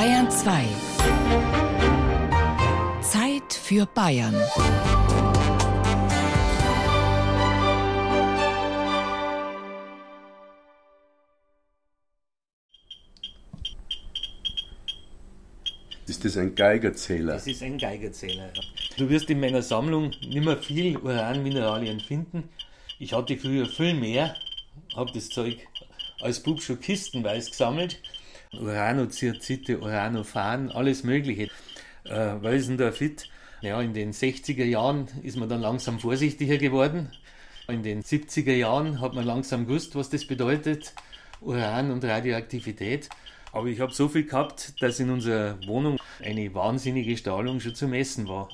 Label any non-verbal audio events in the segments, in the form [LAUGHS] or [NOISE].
Bayern 2. Zeit für Bayern. Ist das ein Geigerzähler? Das ist ein Geigerzähler. Du wirst in meiner Sammlung nicht mehr viel Uranmineralien finden. Ich hatte früher viel mehr, habe das Zeug als Bub schon kistenweise gesammelt. Uranozirtzite, Uranophan, alles Mögliche. Äh, Welsendorfit. Ja, in den 60er Jahren ist man dann langsam vorsichtiger geworden. In den 70er Jahren hat man langsam gewusst, was das bedeutet, Uran und Radioaktivität. Aber ich habe so viel gehabt, dass in unserer Wohnung eine wahnsinnige Strahlung schon zu messen war.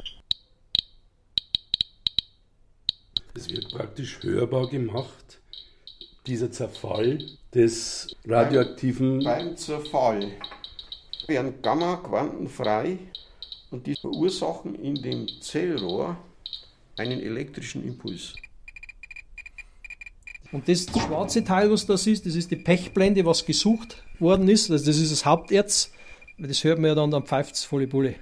Es wird praktisch hörbar gemacht, dieser Zerfall des radioaktiven. Beim, beim Zerfall werden Gamma-Quanten frei und die verursachen in dem Zellrohr einen elektrischen Impuls. Und das schwarze Teil, was das ist, das ist die Pechblende, was gesucht worden ist. Also das ist das Haupterz. Das hört man ja dann, dann pfeift es volle Bulle.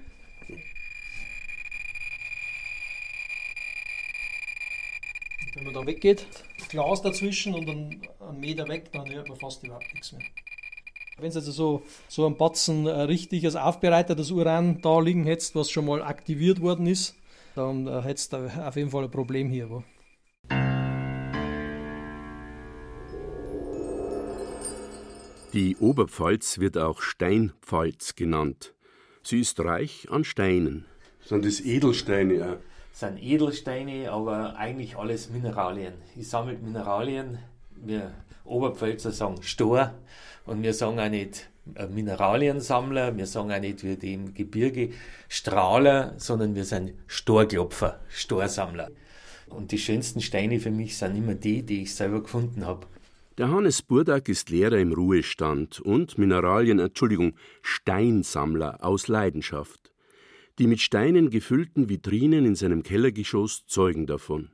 Wenn man da weggeht, Glas dazwischen und dann einen Meter weg, dann hört man fast überhaupt nichts mehr. Wenn es also so, so ein Batzen äh, richtig als aufbereitetes Uran da liegen hättest, was schon mal aktiviert worden ist, dann äh, hättest du auf jeden Fall ein Problem hier. Wo. Die Oberpfalz wird auch Steinpfalz genannt. Sie ist reich an Steinen. Sind das Edelsteine? Ja. Sind Edelsteine, aber eigentlich alles Mineralien. Ich sammle Mineralien. Wir Oberpfälzer sagen Stor und wir sagen auch nicht Mineraliensammler, wir sagen auch nicht wie die im Gebirge Strahler, sondern wir sind Storklopfer, Storsammler. Und die schönsten Steine für mich sind immer die, die ich selber gefunden habe. Der Hannes Burdak ist Lehrer im Ruhestand und Mineralien, Entschuldigung, Steinsammler aus Leidenschaft. Die mit Steinen gefüllten Vitrinen in seinem Kellergeschoss zeugen davon.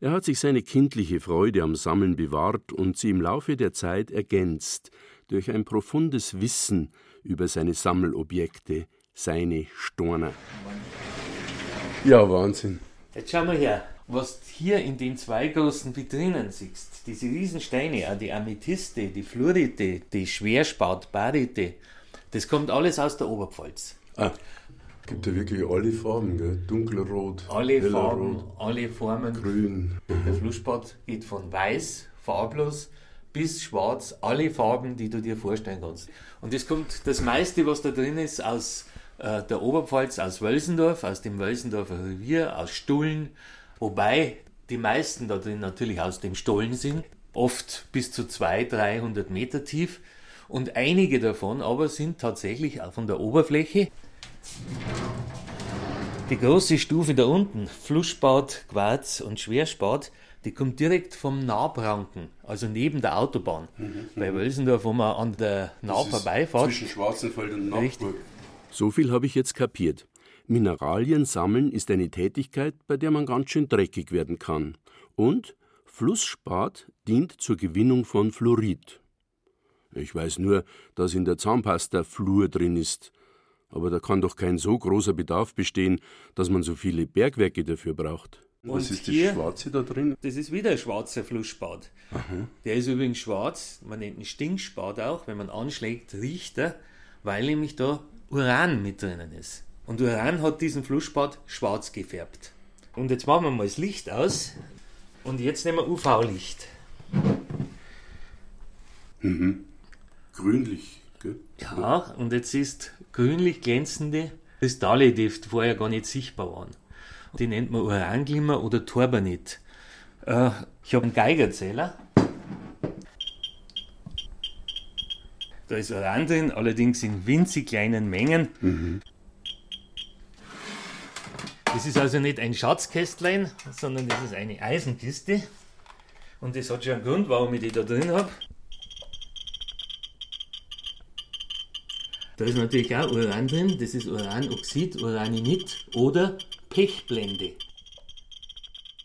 Er hat sich seine kindliche Freude am Sammeln bewahrt und sie im Laufe der Zeit ergänzt durch ein profundes Wissen über seine Sammelobjekte, seine Storner. Ja, Wahnsinn. Jetzt schau mal her, was hier in den zwei großen Vitrinen siehst. Diese Riesensteine, auch die Amethyste, die Fluorite, die Schwerspat, Barite, das kommt alles aus der Oberpfalz. Ah, gibt ja wirklich alle Farben, gell? Dunkelrot, Alle Farben, Rot, alle Formen. grün. Der Flussspat geht von weiß, farblos, bis schwarz, alle Farben, die du dir vorstellen kannst. Und das kommt, das meiste, was da drin ist, aus äh, der Oberpfalz, aus Wölsendorf, aus dem Wölsendorfer Revier, aus Stullen, wobei die meisten da drin natürlich aus dem Stollen sind, oft bis zu 200, 300 Meter tief. Und einige davon aber sind tatsächlich auch von der Oberfläche. Die große Stufe da unten, Flussspat, Quarz und Schwerspat, die kommt direkt vom Nahbranken, also neben der Autobahn. Bei Wölsendorf, wo man an der Nah vorbeifährt. Zwischen Schwarzenfeld und Richtig. Nachtburg. So viel habe ich jetzt kapiert. Mineralien sammeln ist eine Tätigkeit, bei der man ganz schön dreckig werden kann. Und Flussspat dient zur Gewinnung von Fluorid. Ich weiß nur, dass in der Zahnpasta Fluor drin ist. Aber da kann doch kein so großer Bedarf bestehen, dass man so viele Bergwerke dafür braucht. Was ist das hier- Schwarze da drin? Das ist wieder ein schwarzer Flussspat. Der ist übrigens schwarz, man nennt ihn Stinkspat auch, wenn man anschlägt, riecht er, weil nämlich da Uran mit drinnen ist. Und Uran hat diesen Flussspat schwarz gefärbt. Und jetzt machen wir mal das Licht aus. Und jetzt nehmen wir UV-Licht. Grünlich, gell? Ja, und jetzt ist grünlich glänzende Kristalle, die vorher gar nicht sichtbar waren. Die nennt man Uranglimmer oder Torbanit. Äh, ich habe einen Geigerzähler. Da ist Uran drin, allerdings in winzig kleinen Mengen. Das ist also nicht ein Schatzkästlein, sondern das ist eine Eisenkiste. Und das hat schon einen Grund, warum ich die da drin habe. Da ist natürlich auch Uran drin, das ist Uranoxid, Uraninit oder Pechblende.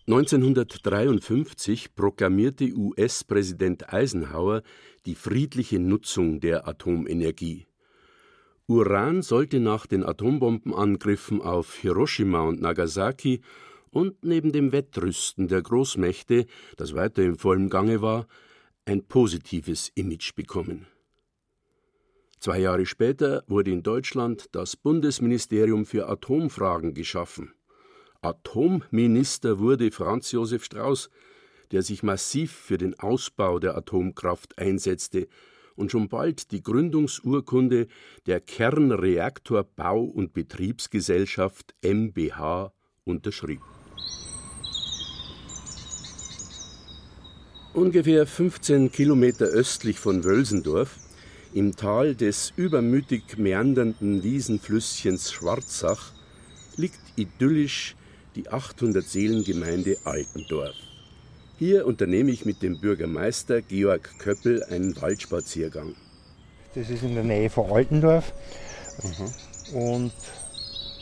1953 proklamierte US-Präsident Eisenhower die friedliche Nutzung der Atomenergie. Uran sollte nach den Atombombenangriffen auf Hiroshima und Nagasaki und neben dem Wettrüsten der Großmächte, das weiter im vollen Gange war, ein positives Image bekommen. Zwei Jahre später wurde in Deutschland das Bundesministerium für Atomfragen geschaffen. Atomminister wurde Franz Josef Strauß, der sich massiv für den Ausbau der Atomkraft einsetzte und schon bald die Gründungsurkunde der Kernreaktorbau- und Betriebsgesellschaft MBH unterschrieb. Ungefähr 15 Kilometer östlich von Wölsendorf, im Tal des übermütig meandernden Wiesenflüsschens Schwarzach, liegt idyllisch die 800 Seelengemeinde Altendorf. Hier unternehme ich mit dem Bürgermeister Georg Köppel einen Waldspaziergang. Das ist in der Nähe von Altendorf. Mhm. Und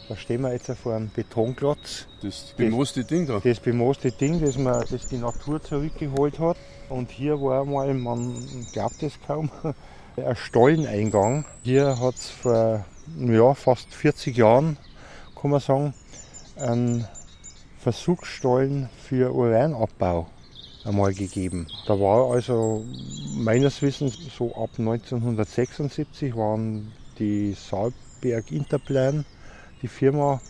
da stehen wir jetzt vor einem Betonklotz. Das bemooste Ding da? Das bemooste Ding, das, man, das die Natur zurückgeholt hat. Und hier war mal, man glaubt es kaum, ein Stolleneingang. Hier hat es vor ja, fast 40 Jahren, kann man sagen, einen Versuchsstollen für Uranabbau einmal gegeben. Da war also meines Wissens so ab 1976 waren die Saalberg Interplan, die Firma,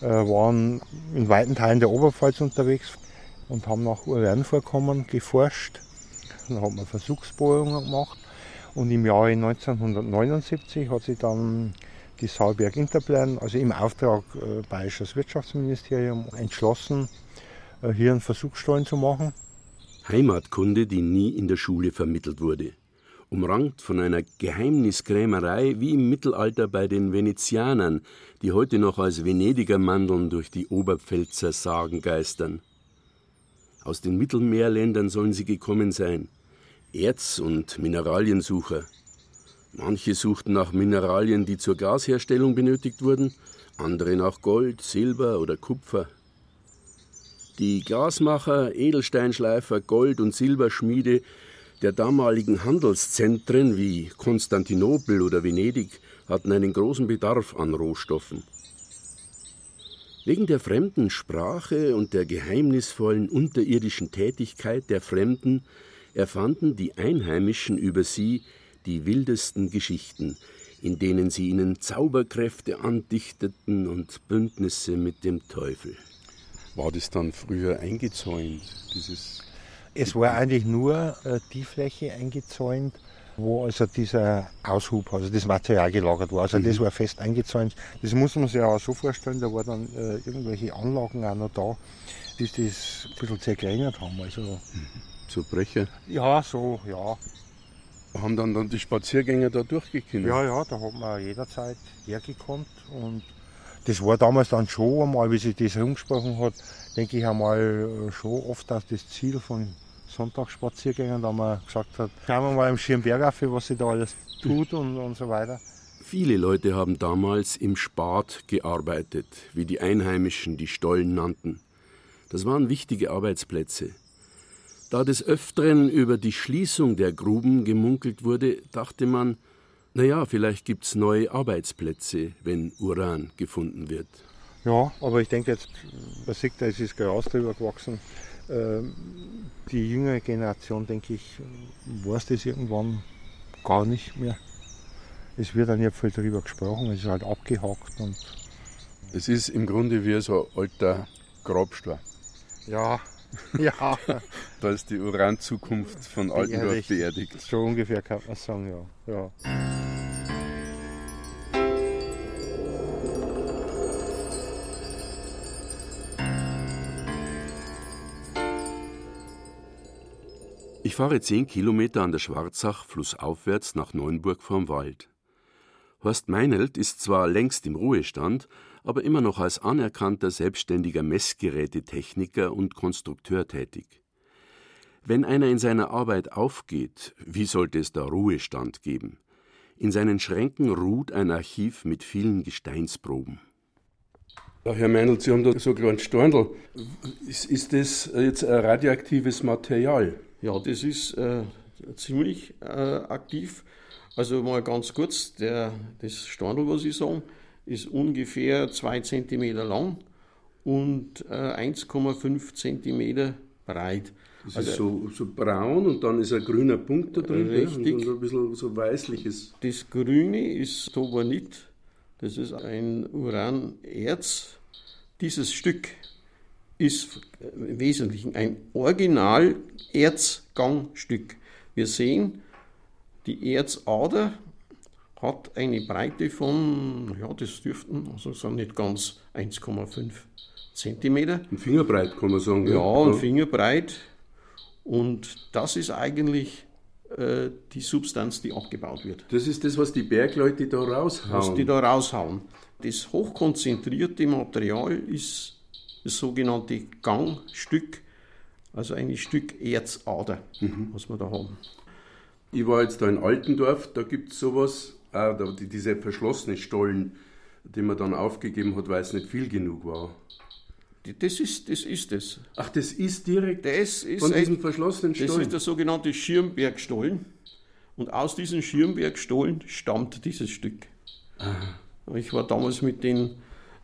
äh, waren in weiten Teilen der Oberpfalz unterwegs und haben nach Uranvorkommen geforscht. Dann hat man Versuchsbohrungen gemacht und im Jahre 1979 hat sich dann die Saalberg Interplan, also im Auftrag äh, Bayerisches Wirtschaftsministerium, entschlossen, äh, hier einen Versuchsstollen zu machen. Heimatkunde, die nie in der Schule vermittelt wurde. Umrankt von einer Geheimniskrämerei wie im Mittelalter bei den Venezianern, die heute noch als Venediger Mandeln durch die Oberpfälzer Sagen geistern. Aus den Mittelmeerländern sollen sie gekommen sein. Erz- und Mineraliensucher. Manche suchten nach Mineralien, die zur Gasherstellung benötigt wurden, andere nach Gold, Silber oder Kupfer. Die Glasmacher, Edelsteinschleifer, Gold- und Silberschmiede der damaligen Handelszentren wie Konstantinopel oder Venedig hatten einen großen Bedarf an Rohstoffen. Wegen der fremden Sprache und der geheimnisvollen unterirdischen Tätigkeit der Fremden erfanden die Einheimischen über sie die wildesten Geschichten, in denen sie ihnen Zauberkräfte andichteten und Bündnisse mit dem Teufel. War das dann früher eingezäunt? Dieses es war eigentlich nur äh, die Fläche eingezäunt, wo also dieser Aushub, also das Material gelagert war. Also mhm. das war fest eingezäunt. Das muss man sich auch so vorstellen, da waren dann äh, irgendwelche Anlagen auch noch da, die das ein bisschen zerkleinert haben. Also, mhm. So Brecher? Ja, so, ja. Haben dann, dann die Spaziergänger da durchgekommen? Ja, ja, da hat man jederzeit hergekommen und das war damals dann schon einmal, wie sich das rumgesprochen hat, denke ich einmal äh, schon oft auch das Ziel von Sonntagsspaziergängen, da man gesagt hat, schauen wir mal im Schirmberg auf, was sich da alles tut und, und so weiter. Viele Leute haben damals im Spat gearbeitet, wie die Einheimischen die Stollen nannten. Das waren wichtige Arbeitsplätze. Da des Öfteren über die Schließung der Gruben gemunkelt wurde, dachte man, naja, vielleicht gibt es neue Arbeitsplätze, wenn Uran gefunden wird. Ja, aber ich denke jetzt, man sieht, da ist Gras drüber gewachsen. Ähm, die jüngere Generation, denke ich, weiß das irgendwann gar nicht mehr. Es wird dann ja viel darüber gesprochen, es ist halt abgehakt. Und es ist im Grunde wie so ein alter Grabstein. Ja, [LAUGHS] ja. da ist die Uranzukunft von Altendorf beerdigt. So ungefähr kann man sagen, ja. ja. Ich fahre zehn Kilometer an der Schwarzach flussaufwärts nach Neuenburg vorm Wald. Horst Meinelt ist zwar längst im Ruhestand, aber immer noch als anerkannter selbstständiger Messgerätetechniker und Konstrukteur tätig. Wenn einer in seiner Arbeit aufgeht, wie sollte es da Ruhestand geben? In seinen Schränken ruht ein Archiv mit vielen Gesteinsproben. Ja, Herr Meinl, Sie haben da so einen Storndl. Ist, ist das jetzt ein radioaktives Material? Ja, das ist äh, ziemlich äh, aktiv. Also mal ganz kurz, der, das Stornl, was ich sage, ist ungefähr 2 cm lang und äh, 1,5 cm breit. Das also, ist so, so braun und dann ist ein grüner Punkt da drin richtig. und, ein bisschen so weißliches. Das Grüne ist Tobanit, das ist ein Uranerz. Dieses Stück ist im Wesentlichen ein Original-Erzgangstück. Wir sehen, die Erzader hat eine Breite von, ja, das dürften, also sind nicht ganz 1,5 Zentimeter. Ein Fingerbreit kann man sagen. Ja, ja. ein Fingerbreit. Und das ist eigentlich äh, die Substanz, die abgebaut wird. Das ist das, was die Bergleute da raushauen. Was die da raushauen. Das hochkonzentrierte Material ist das sogenannte Gangstück, also ein Stück Erzader, mhm. was wir da haben. Ich war jetzt da in Altendorf, da gibt es sowas, äh, diese verschlossenen Stollen, die man dann aufgegeben hat, weil es nicht viel genug war. Das ist, das ist es. Ach, das ist direkt das ist von diesem verschlossenen Stollen? Das ist der sogenannte Schirmbergstollen. Und aus diesem Schirmbergstollen stammt dieses Stück. Aha. Ich war damals mit den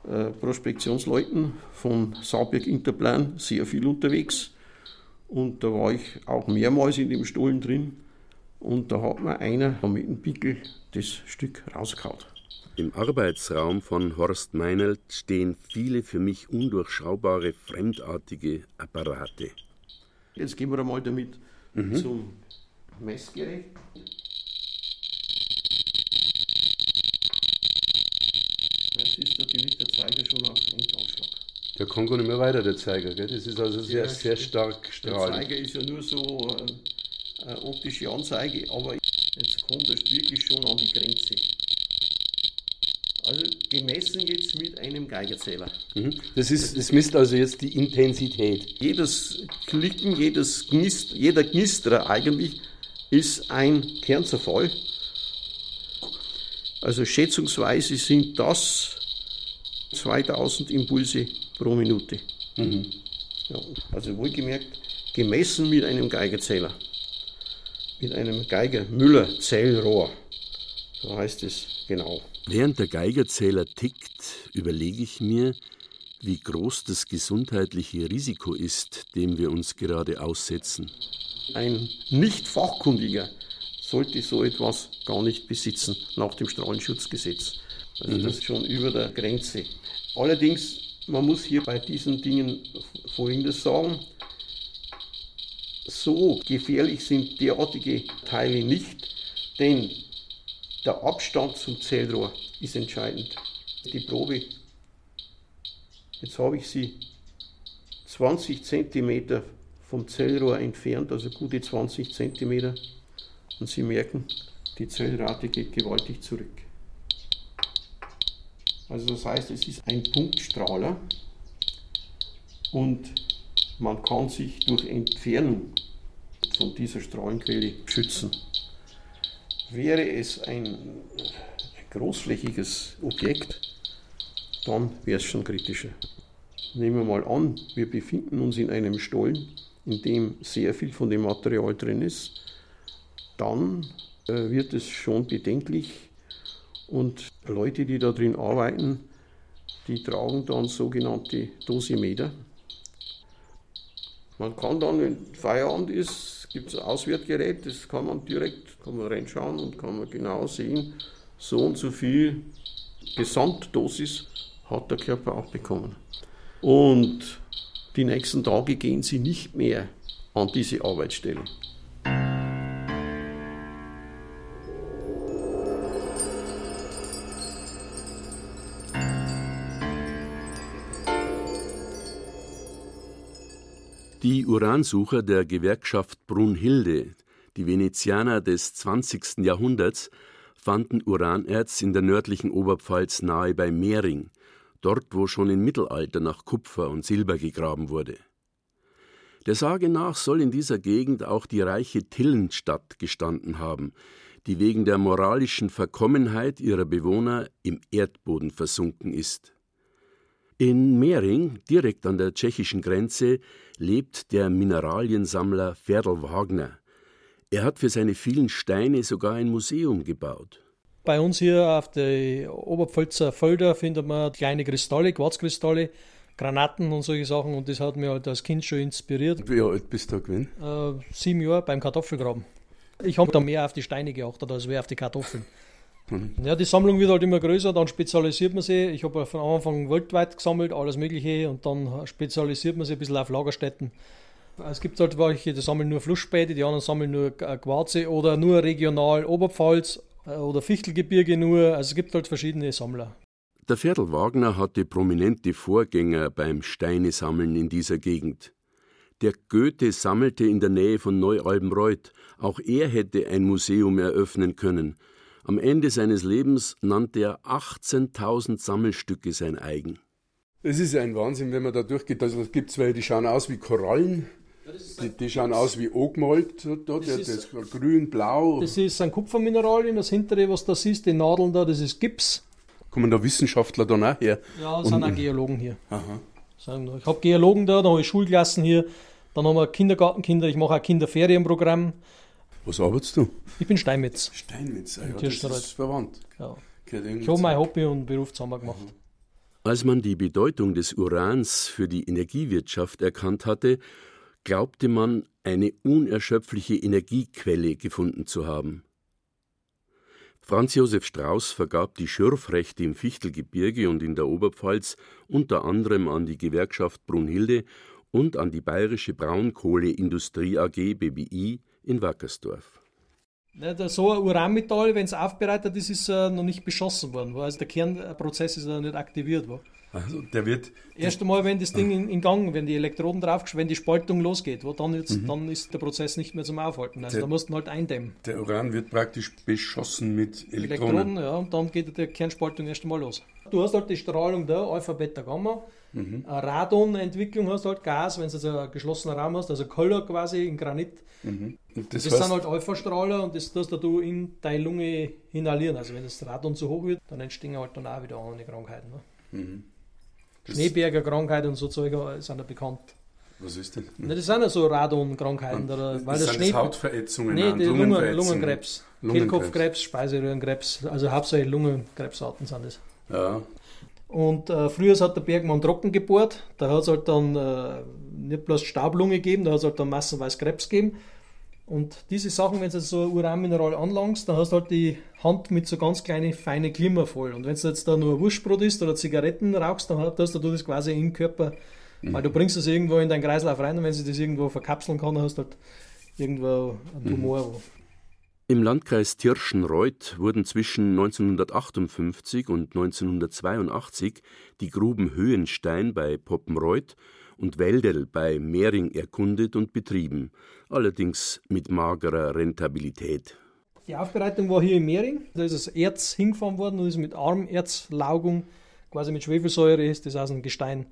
äh, Prospektionsleuten von Saarberg Interplan sehr viel unterwegs. Und da war ich auch mehrmals in dem Stollen drin. Und da hat mir einer mit dem Pickel das Stück rausgehauen. Im Arbeitsraum von Horst Meinelt stehen viele für mich undurchschaubare, fremdartige Apparate. Jetzt gehen wir einmal damit mhm. zum Messgerät. Jetzt ist natürlich der Zeiger schon auf Endausschlag. Der kann gar nicht mehr weiter, der Zeiger. Gell? Das ist also sehr, sehr stark strahlend. Der Zeiger ist ja nur so äh, optische Anzeige, aber jetzt kommt es wirklich schon an die Grenze. Also gemessen jetzt mit einem Geigerzähler. Mhm. Das, ist, das misst also jetzt die Intensität. Jedes Klicken, jedes Gnist, jeder Gnisterer eigentlich ist ein Kernzerfall. Also schätzungsweise sind das 2000 Impulse pro Minute. Mhm. Ja, also wohlgemerkt, gemessen mit einem Geigerzähler. Mit einem Geiger-Müller-Zählrohr. So heißt es genau. Während der Geigerzähler tickt, überlege ich mir, wie groß das gesundheitliche Risiko ist, dem wir uns gerade aussetzen. Ein Nicht-Fachkundiger sollte so etwas gar nicht besitzen nach dem Strahlenschutzgesetz. Also mhm. das ist schon über der Grenze. Allerdings, man muss hier bei diesen Dingen Folgendes sagen. So gefährlich sind derartige Teile nicht, denn der Abstand zum Zellrohr ist entscheidend. Die Probe, jetzt habe ich sie 20 cm vom Zellrohr entfernt, also gute 20 cm. Und Sie merken, die Zellrate geht gewaltig zurück. Also das heißt, es ist ein Punktstrahler und man kann sich durch Entfernung von dieser Strahlenquelle schützen. Wäre es ein großflächiges Objekt, dann wäre es schon kritischer. Nehmen wir mal an, wir befinden uns in einem Stollen, in dem sehr viel von dem Material drin ist, dann äh, wird es schon bedenklich und Leute, die da drin arbeiten, die tragen dann sogenannte Dosimeter. Man kann dann, wenn Feierabend ist, gibt es ein Auswertgerät, das kann man direkt kann man reinschauen und kann man genau sehen, so und so viel Gesamtdosis hat der Körper auch bekommen. Und die nächsten Tage gehen sie nicht mehr an diese Arbeitsstelle. Die Uransucher der Gewerkschaft Brunhilde, die Venezianer des 20. Jahrhunderts, fanden Uranerz in der nördlichen Oberpfalz nahe bei Mehring, dort wo schon im Mittelalter nach Kupfer und Silber gegraben wurde. Der Sage nach soll in dieser Gegend auch die reiche Tillenstadt gestanden haben, die wegen der moralischen Verkommenheit ihrer Bewohner im Erdboden versunken ist. In Mehring, direkt an der tschechischen Grenze, lebt der Mineraliensammler Ferdl Wagner. Er hat für seine vielen Steine sogar ein Museum gebaut. Bei uns hier auf der Oberpfälzer Felder findet man kleine Kristalle, Quarzkristalle, Granaten und solche Sachen und das hat mich halt als Kind schon inspiriert. Wie alt bist du da gewesen? Äh, sieben Jahre beim Kartoffelgraben. Ich habe da mehr auf die Steine geachtet als mehr auf die Kartoffeln. Mhm. Ja, die Sammlung wird halt immer größer, dann spezialisiert man sie. Ich habe von Anfang weltweit gesammelt, alles Mögliche, und dann spezialisiert man sich ein bisschen auf Lagerstätten. Es gibt halt welche, die sammeln nur Flussspäte, die anderen sammeln nur Quarze oder nur regional Oberpfalz äh, oder Fichtelgebirge nur. Also es gibt halt verschiedene Sammler. Der Ferdl Wagner hatte prominente Vorgänger beim Steinesammeln in dieser Gegend. Der Goethe sammelte in der Nähe von Neu-Albenreuth. Auch er hätte ein Museum eröffnen können. Am Ende seines Lebens nannte er 18.000 Sammelstücke sein eigen. Es ist ein Wahnsinn, wenn man da durchgeht. Also es gibt zwei, die schauen aus wie Korallen. Die, die, schauen aus wie angemalt, da, das, das ist grün, blau. Das ist ein Kupfermineralien, das hintere, was du siehst, die Nadeln da, das ist Gips. Kommen da Wissenschaftler dann auch her? Ja, es sind auch Geologen hier. Aha. Ich habe Geologen da, dann habe ich Schulklassen hier, dann haben wir Kindergartenkinder, ich mache auch Kinderferienprogramm. Was arbeitest du? Ich bin Steinmetz. Steinmetz, ja, das ist verwandt. Ja. Ich habe mein Hobby und Beruf zusammen gemacht. Als man die Bedeutung des Urans für die Energiewirtschaft erkannt hatte, glaubte man, eine unerschöpfliche Energiequelle gefunden zu haben. Franz Josef Strauß vergab die Schürfrechte im Fichtelgebirge und in der Oberpfalz unter anderem an die Gewerkschaft Brunhilde und an die Bayerische Braunkohleindustrie AG BBI in Wackersdorf. So ein Uranmetall, wenn es aufbereitet ist, ist er noch nicht beschossen worden. Also der Kernprozess ist noch nicht aktiviert. Wo. Also der wird. Erst einmal, wenn das Ding in, in Gang, wenn die Elektroden drauf, wenn die Spaltung losgeht, wo dann, jetzt, mhm. dann ist der Prozess nicht mehr zum Aufhalten. Also der, da mussten halt eindämmen. Der Uran wird praktisch beschossen mit Elektronen. Elektroden, ja, und dann geht die Kernspaltung erst einmal los. Du hast halt die Strahlung da, Alpha, Beta, Gamma. Mhm. Radonentwicklung hast du halt Gas, wenn du also einen geschlossenen Raum hast, also Koller quasi in Granit. Mhm. Das, das sind halt Alpha-Strahler und das tust du in deine Lunge inhalieren. Also wenn das Radon zu hoch wird, dann entstehen halt dann auch wieder andere Krankheiten. Ne? Mhm. Schneeberger Krankheit und so Zeug sind ja bekannt. Was ist denn? Ne, das sind ja so Radon-Krankheiten. Das, weil das, das Schnee... Hautverätzungen, nee, die Lungen, Lungenkrebs, Kehlkopfkrebs, Speiseröhrenkrebs, also hauptsächlich Lungenkrebsarten sind das. Ja. Und äh, früher hat der Bergmann trocken gebohrt, da hat es halt dann äh, nicht bloß Staublunge gegeben, da hat es halt dann massenweise Krebs gegeben. Und diese Sachen, wenn du so ein Uranmineral anlangst, dann hast du halt die Hand mit so ganz kleinen, feinen Glimmer voll. Und wenn du jetzt da nur ein Wurstbrot isst oder Zigaretten rauchst, dann hast du das quasi im Körper, mhm. weil du bringst das irgendwo in deinen Kreislauf rein und wenn sie das irgendwo verkapseln kann, dann hast du halt irgendwo einen mhm. Tumor. Mhm. Im Landkreis Tirschenreuth wurden zwischen 1958 und 1982 die Gruben Höhenstein bei Poppenreuth und Wälderl bei Mehring erkundet und betrieben, allerdings mit magerer Rentabilität. Die Aufbereitung war hier in Mehring. Da ist das Erz hingefahren worden und ist mit Armerzlaugung, quasi mit Schwefelsäure, ist das aus dem Gestein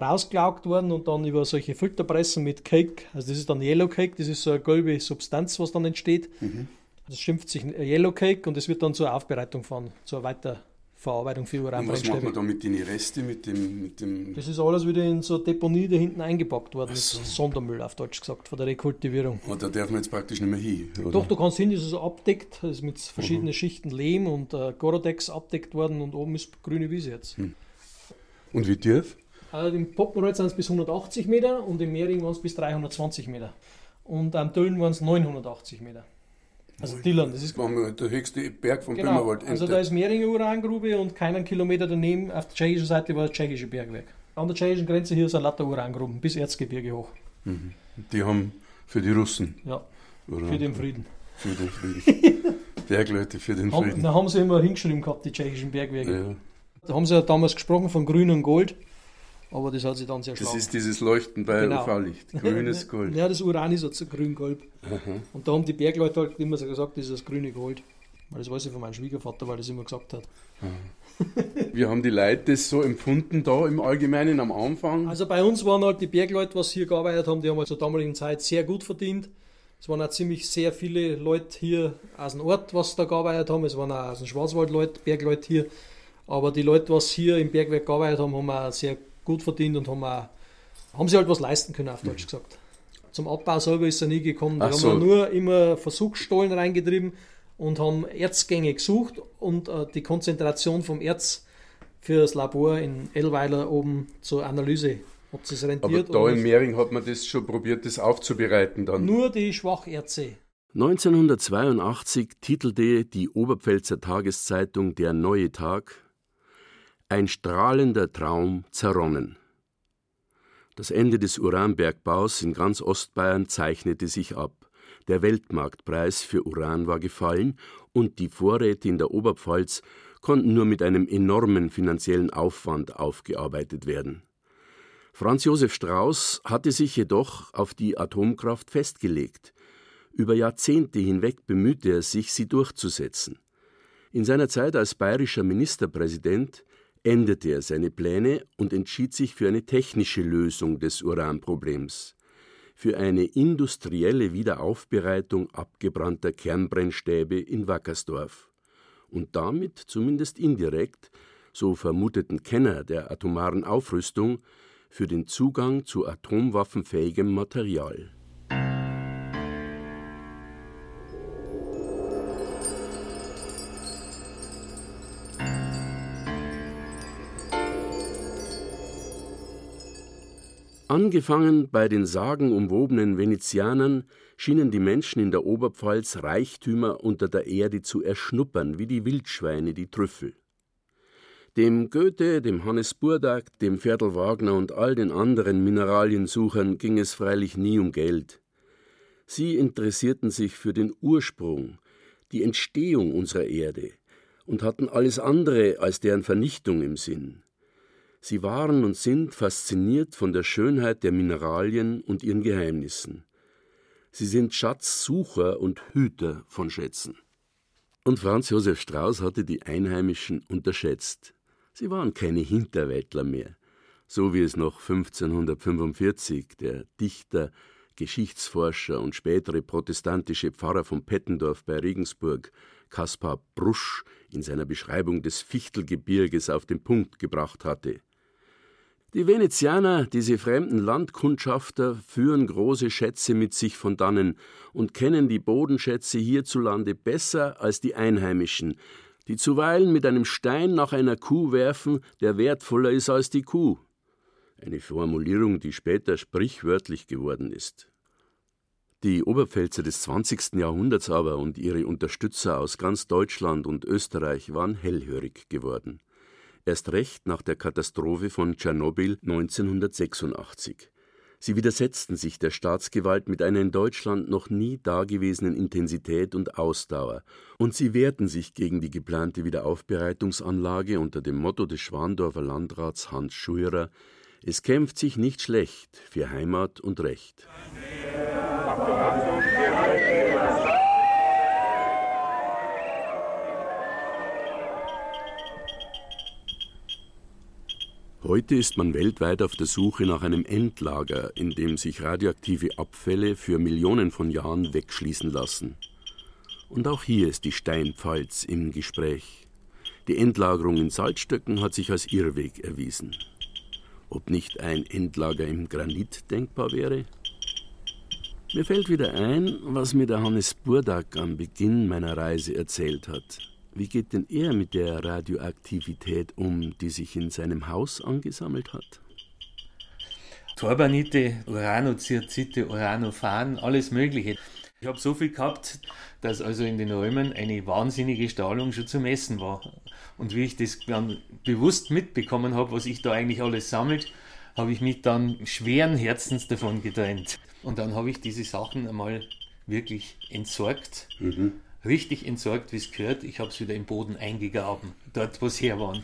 rausgelaugt worden und dann über solche Filterpressen mit Cake, also das ist dann Yellow Cake, das ist so eine gelbe Substanz, was dann entsteht. Mhm. Das schimpft sich Yellow Cake und es wird dann zur Aufbereitung fahren, zur weiter Verarbeitung für Uran. Und was macht man da mit den Resten, mit dem, mit dem... Das ist alles wieder in so eine Deponie da hinten eingepackt worden, so. Sondermüll auf Deutsch gesagt, von der Rekultivierung. Und da darf man jetzt praktisch nicht mehr hin, oder? Doch, du kannst hin, das ist so abdeckt, das ist mit verschiedenen mhm. Schichten Lehm und äh, Gorodex abdeckt worden und oben ist grüne Wiese jetzt. Mhm. Und wie tief? Also Im Poppenreuth sind es bis 180 Meter und im Mehring waren es bis 320 Meter. Und am Döllen waren es 980 Meter. Also Dillon, das ist der höchste Berg von genau, Böhmerwald. Also da ist Mehringer Urangrube und keinen Kilometer daneben auf der tschechischen Seite war das tschechische Bergwerk. An der tschechischen Grenze hier sind lauter Urangruben bis Erzgebirge hoch. Mhm. Die haben für die Russen. Ja. Uran. Für den Frieden. Für den Frieden. [LAUGHS] Bergleute für den Frieden. da haben sie immer hingeschrieben gehabt, die tschechischen Bergwerke. Ja. Da haben sie ja damals gesprochen von Grün und Gold. Aber das hat sich dann sehr stark. Das ist dieses Leuchten bei genau. UV-Licht, [LAUGHS] grünes Gold. ja, das Uran ist so grün-gelb. Und da haben die Bergleute halt immer so gesagt, das ist das grüne Gold. Weil das weiß ich von meinem Schwiegervater, weil das immer gesagt hat. Wie haben die Leute das so empfunden da im Allgemeinen am Anfang? Also bei uns waren halt die Bergleute, was hier gearbeitet haben, die haben halt zur damaligen Zeit sehr gut verdient. Es waren auch ziemlich sehr viele Leute hier aus dem Ort, was da gearbeitet haben. Es waren auch aus dem Schwarzwald Leute, Bergleute hier. Aber die Leute, was hier im Bergwerk gearbeitet haben, haben auch sehr gut verdient und haben, auch, haben sie halt was leisten können, auf Deutsch gesagt. Zum Abbau selber ist er nie gekommen. Da Ach haben so. wir nur immer Versuchsstollen reingetrieben und haben Erzgänge gesucht und äh, die Konzentration vom Erz für das Labor in Ellweiler oben zur Analyse hat es Aber rentiert. da und in Mehring hat man das schon probiert, das aufzubereiten dann. nur die Schwacherze. 1982 titelte die Oberpfälzer Tageszeitung Der Neue Tag Ein strahlender Traum zerronnen. Das Ende des Uranbergbaus in ganz Ostbayern zeichnete sich ab. Der Weltmarktpreis für Uran war gefallen und die Vorräte in der Oberpfalz konnten nur mit einem enormen finanziellen Aufwand aufgearbeitet werden. Franz Josef Strauß hatte sich jedoch auf die Atomkraft festgelegt. Über Jahrzehnte hinweg bemühte er sich, sie durchzusetzen. In seiner Zeit als bayerischer Ministerpräsident änderte er seine Pläne und entschied sich für eine technische Lösung des Uranproblems, für eine industrielle Wiederaufbereitung abgebrannter Kernbrennstäbe in Wackersdorf und damit zumindest indirekt, so vermuteten Kenner der atomaren Aufrüstung, für den Zugang zu atomwaffenfähigem Material. Angefangen bei den sagenumwobenen Venezianern schienen die Menschen in der Oberpfalz Reichtümer unter der Erde zu erschnuppern, wie die Wildschweine die Trüffel. Dem Goethe, dem Hannes Burdak, dem Ferdl Wagner und all den anderen Mineraliensuchern ging es freilich nie um Geld. Sie interessierten sich für den Ursprung, die Entstehung unserer Erde und hatten alles andere als deren Vernichtung im Sinn. Sie waren und sind fasziniert von der Schönheit der Mineralien und ihren Geheimnissen. Sie sind Schatzsucher und Hüter von Schätzen. Und Franz Josef Strauß hatte die Einheimischen unterschätzt. Sie waren keine Hinterwäldler mehr, so wie es noch 1545 der Dichter, Geschichtsforscher und spätere protestantische Pfarrer von Pettendorf bei Regensburg, Kaspar Brusch, in seiner Beschreibung des Fichtelgebirges auf den Punkt gebracht hatte. Die Venezianer, diese fremden Landkundschafter, führen große Schätze mit sich von dannen und kennen die Bodenschätze hierzulande besser als die Einheimischen, die zuweilen mit einem Stein nach einer Kuh werfen, der wertvoller ist als die Kuh. Eine Formulierung, die später sprichwörtlich geworden ist. Die Oberpfälzer des 20. Jahrhunderts aber und ihre Unterstützer aus ganz Deutschland und Österreich waren hellhörig geworden erst recht nach der Katastrophe von Tschernobyl 1986. Sie widersetzten sich der Staatsgewalt mit einer in Deutschland noch nie dagewesenen Intensität und Ausdauer, und sie wehrten sich gegen die geplante Wiederaufbereitungsanlage unter dem Motto des Schwandorfer Landrats Hans Schuerer Es kämpft sich nicht schlecht für Heimat und Recht. Heute ist man weltweit auf der Suche nach einem Endlager, in dem sich radioaktive Abfälle für Millionen von Jahren wegschließen lassen. Und auch hier ist die Steinpfalz im Gespräch. Die Endlagerung in Salzstöcken hat sich als Irrweg erwiesen. Ob nicht ein Endlager im Granit denkbar wäre? Mir fällt wieder ein, was mir der Hannes Burdak am Beginn meiner Reise erzählt hat. Wie geht denn er mit der Radioaktivität um, die sich in seinem Haus angesammelt hat? Torbanite, Uranozirtzite, Uranophan, alles Mögliche. Ich habe so viel gehabt, dass also in den Räumen eine wahnsinnige Strahlung schon zu messen war. Und wie ich das dann bewusst mitbekommen habe, was ich da eigentlich alles sammelt, habe ich mich dann schweren Herzens davon getrennt. Und dann habe ich diese Sachen einmal wirklich entsorgt. Mhm richtig entsorgt, wie es gehört. Ich habe es wieder im Boden eingegraben, dort wo es her war.